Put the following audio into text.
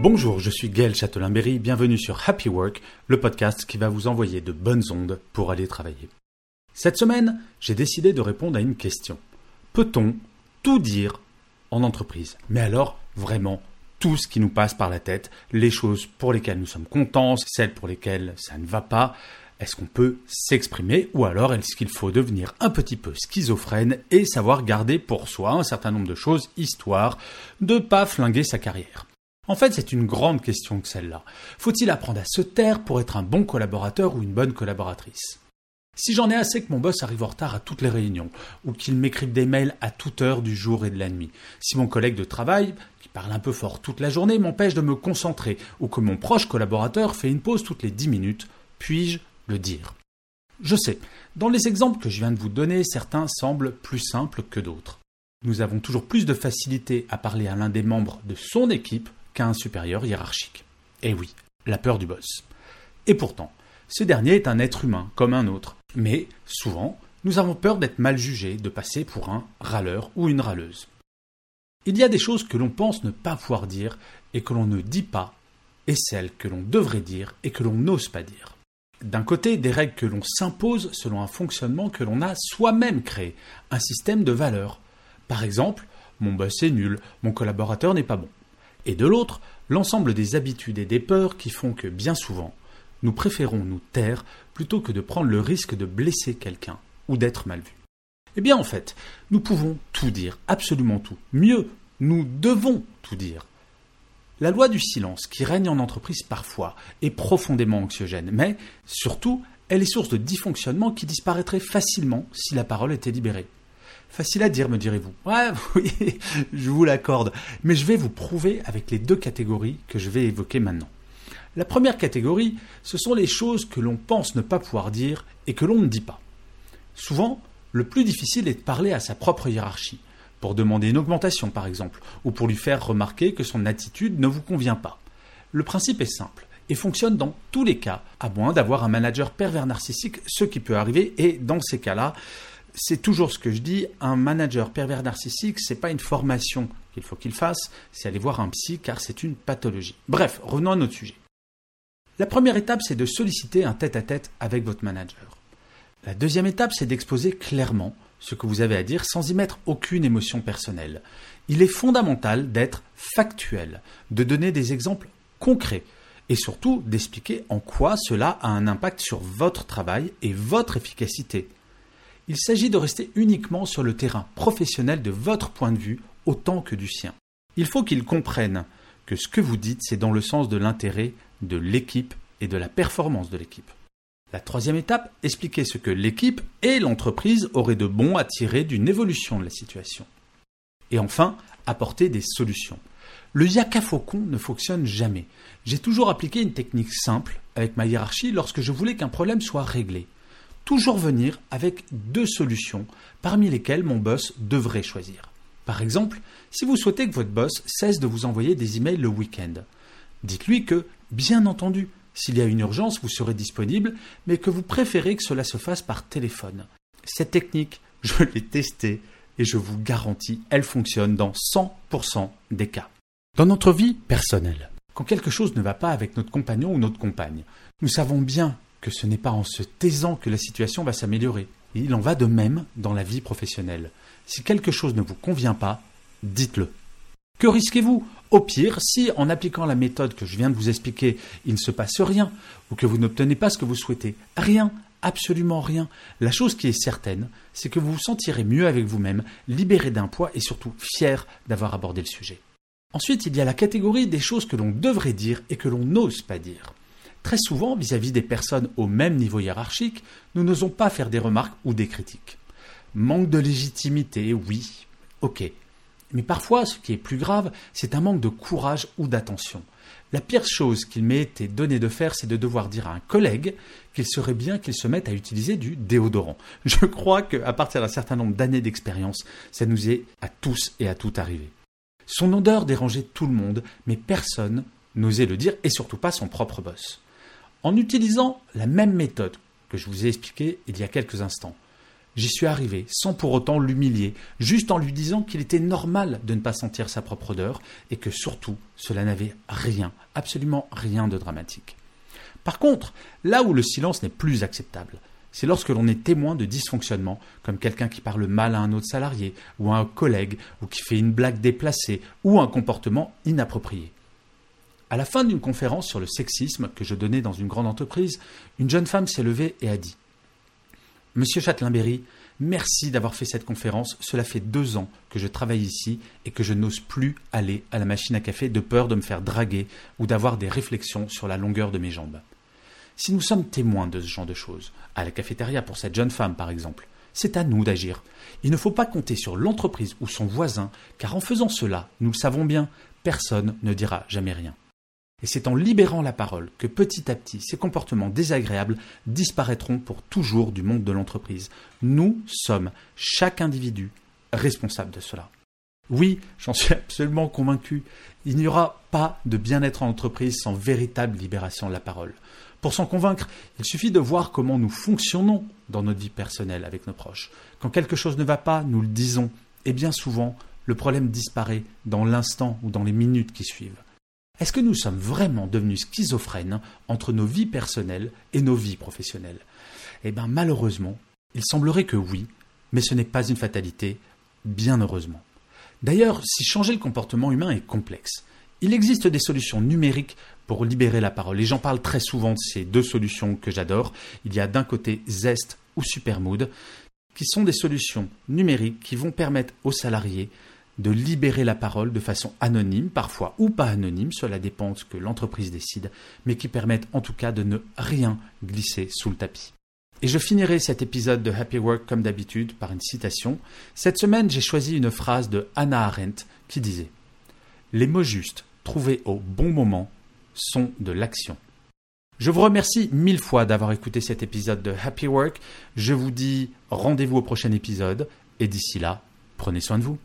Bonjour, je suis Gaël Châtelain-Berry, bienvenue sur Happy Work, le podcast qui va vous envoyer de bonnes ondes pour aller travailler. Cette semaine, j'ai décidé de répondre à une question. Peut-on tout dire en entreprise? Mais alors, vraiment, tout ce qui nous passe par la tête, les choses pour lesquelles nous sommes contents, celles pour lesquelles ça ne va pas, est-ce qu'on peut s'exprimer ou alors est-ce qu'il faut devenir un petit peu schizophrène et savoir garder pour soi un certain nombre de choses histoire de pas flinguer sa carrière? En fait, c'est une grande question que celle-là. Faut-il apprendre à se taire pour être un bon collaborateur ou une bonne collaboratrice? Si j'en ai assez que mon boss arrive en retard à toutes les réunions, ou qu'il m'écrive des mails à toute heure du jour et de la nuit, si mon collègue de travail, qui parle un peu fort toute la journée, m'empêche de me concentrer, ou que mon proche collaborateur fait une pause toutes les dix minutes, puis-je le dire? Je sais, dans les exemples que je viens de vous donner, certains semblent plus simples que d'autres. Nous avons toujours plus de facilité à parler à l'un des membres de son équipe un supérieur hiérarchique. Eh oui, la peur du boss. Et pourtant, ce dernier est un être humain comme un autre. Mais souvent, nous avons peur d'être mal jugés, de passer pour un râleur ou une râleuse. Il y a des choses que l'on pense ne pas pouvoir dire et que l'on ne dit pas, et celles que l'on devrait dire et que l'on n'ose pas dire. D'un côté, des règles que l'on s'impose selon un fonctionnement que l'on a soi-même créé, un système de valeurs. Par exemple, mon boss est nul, mon collaborateur n'est pas bon et de l'autre, l'ensemble des habitudes et des peurs qui font que, bien souvent, nous préférons nous taire plutôt que de prendre le risque de blesser quelqu'un ou d'être mal vu. Eh bien, en fait, nous pouvons tout dire, absolument tout. Mieux, nous devons tout dire. La loi du silence qui règne en entreprise parfois est profondément anxiogène, mais surtout, elle est source de dysfonctionnements qui disparaîtraient facilement si la parole était libérée. Facile à dire, me direz-vous. Ouais, oui, je vous l'accorde. Mais je vais vous prouver avec les deux catégories que je vais évoquer maintenant. La première catégorie, ce sont les choses que l'on pense ne pas pouvoir dire et que l'on ne dit pas. Souvent, le plus difficile est de parler à sa propre hiérarchie, pour demander une augmentation par exemple, ou pour lui faire remarquer que son attitude ne vous convient pas. Le principe est simple et fonctionne dans tous les cas, à moins d'avoir un manager pervers narcissique, ce qui peut arriver, et dans ces cas-là, c'est toujours ce que je dis, un manager pervers narcissique, c'est pas une formation qu'il faut qu'il fasse, c'est aller voir un psy car c'est une pathologie. Bref, revenons à notre sujet. La première étape, c'est de solliciter un tête-à-tête avec votre manager. La deuxième étape, c'est d'exposer clairement ce que vous avez à dire sans y mettre aucune émotion personnelle. Il est fondamental d'être factuel, de donner des exemples concrets et surtout d'expliquer en quoi cela a un impact sur votre travail et votre efficacité. Il s'agit de rester uniquement sur le terrain professionnel de votre point de vue autant que du sien. Il faut qu'ils comprennent que ce que vous dites, c'est dans le sens de l'intérêt de l'équipe et de la performance de l'équipe. La troisième étape, expliquer ce que l'équipe et l'entreprise auraient de bon à tirer d'une évolution de la situation. Et enfin, apporter des solutions. Le yaka faucon ne fonctionne jamais. J'ai toujours appliqué une technique simple avec ma hiérarchie lorsque je voulais qu'un problème soit réglé toujours venir avec deux solutions parmi lesquelles mon boss devrait choisir. Par exemple, si vous souhaitez que votre boss cesse de vous envoyer des emails le week-end, dites-lui que, bien entendu, s'il y a une urgence, vous serez disponible, mais que vous préférez que cela se fasse par téléphone. Cette technique, je l'ai testée et je vous garantis, elle fonctionne dans 100% des cas. Dans notre vie personnelle, quand quelque chose ne va pas avec notre compagnon ou notre compagne, nous savons bien que ce n'est pas en se taisant que la situation va s'améliorer. Il en va de même dans la vie professionnelle. Si quelque chose ne vous convient pas, dites-le. Que risquez-vous? Au pire, si en appliquant la méthode que je viens de vous expliquer, il ne se passe rien, ou que vous n'obtenez pas ce que vous souhaitez, rien, absolument rien. La chose qui est certaine, c'est que vous vous sentirez mieux avec vous-même, libéré d'un poids et surtout fier d'avoir abordé le sujet. Ensuite, il y a la catégorie des choses que l'on devrait dire et que l'on n'ose pas dire. Très souvent vis-à-vis des personnes au même niveau hiérarchique, nous n'osons pas faire des remarques ou des critiques. Manque de légitimité, oui, ok. Mais parfois, ce qui est plus grave, c'est un manque de courage ou d'attention. La pire chose qu'il m'ait été donné de faire, c'est de devoir dire à un collègue qu'il serait bien qu'il se mette à utiliser du déodorant. Je crois qu'à partir d'un certain nombre d'années d'expérience, ça nous est à tous et à toutes arrivé. Son odeur dérangeait tout le monde, mais personne n'osait le dire, et surtout pas son propre boss. En utilisant la même méthode que je vous ai expliquée il y a quelques instants, j'y suis arrivé sans pour autant l'humilier, juste en lui disant qu'il était normal de ne pas sentir sa propre odeur et que surtout cela n'avait rien, absolument rien de dramatique. Par contre, là où le silence n'est plus acceptable, c'est lorsque l'on est témoin de dysfonctionnements, comme quelqu'un qui parle mal à un autre salarié, ou à un collègue, ou qui fait une blague déplacée, ou un comportement inapproprié. À la fin d'une conférence sur le sexisme que je donnais dans une grande entreprise, une jeune femme s'est levée et a dit Monsieur Châtelain-Berry, merci d'avoir fait cette conférence. Cela fait deux ans que je travaille ici et que je n'ose plus aller à la machine à café de peur de me faire draguer ou d'avoir des réflexions sur la longueur de mes jambes. Si nous sommes témoins de ce genre de choses, à la cafétéria pour cette jeune femme par exemple, c'est à nous d'agir. Il ne faut pas compter sur l'entreprise ou son voisin, car en faisant cela, nous le savons bien, personne ne dira jamais rien. Et c'est en libérant la parole que petit à petit ces comportements désagréables disparaîtront pour toujours du monde de l'entreprise. Nous sommes, chaque individu, responsable de cela. Oui, j'en suis absolument convaincu, il n'y aura pas de bien-être en entreprise sans véritable libération de la parole. Pour s'en convaincre, il suffit de voir comment nous fonctionnons dans notre vie personnelle avec nos proches. Quand quelque chose ne va pas, nous le disons, et bien souvent, le problème disparaît dans l'instant ou dans les minutes qui suivent. Est-ce que nous sommes vraiment devenus schizophrènes entre nos vies personnelles et nos vies professionnelles? Eh bien malheureusement, il semblerait que oui, mais ce n'est pas une fatalité, bien heureusement. D'ailleurs, si changer le comportement humain est complexe, il existe des solutions numériques pour libérer la parole. Et j'en parle très souvent de ces deux solutions que j'adore. Il y a d'un côté Zest ou Supermood, qui sont des solutions numériques qui vont permettre aux salariés de libérer la parole de façon anonyme, parfois ou pas anonyme, cela dépend que l'entreprise décide, mais qui permettent en tout cas de ne rien glisser sous le tapis. Et je finirai cet épisode de Happy Work comme d'habitude par une citation. Cette semaine, j'ai choisi une phrase de Hannah Arendt qui disait Les mots justes trouvés au bon moment sont de l'action. Je vous remercie mille fois d'avoir écouté cet épisode de Happy Work. Je vous dis rendez-vous au prochain épisode et d'ici là, prenez soin de vous.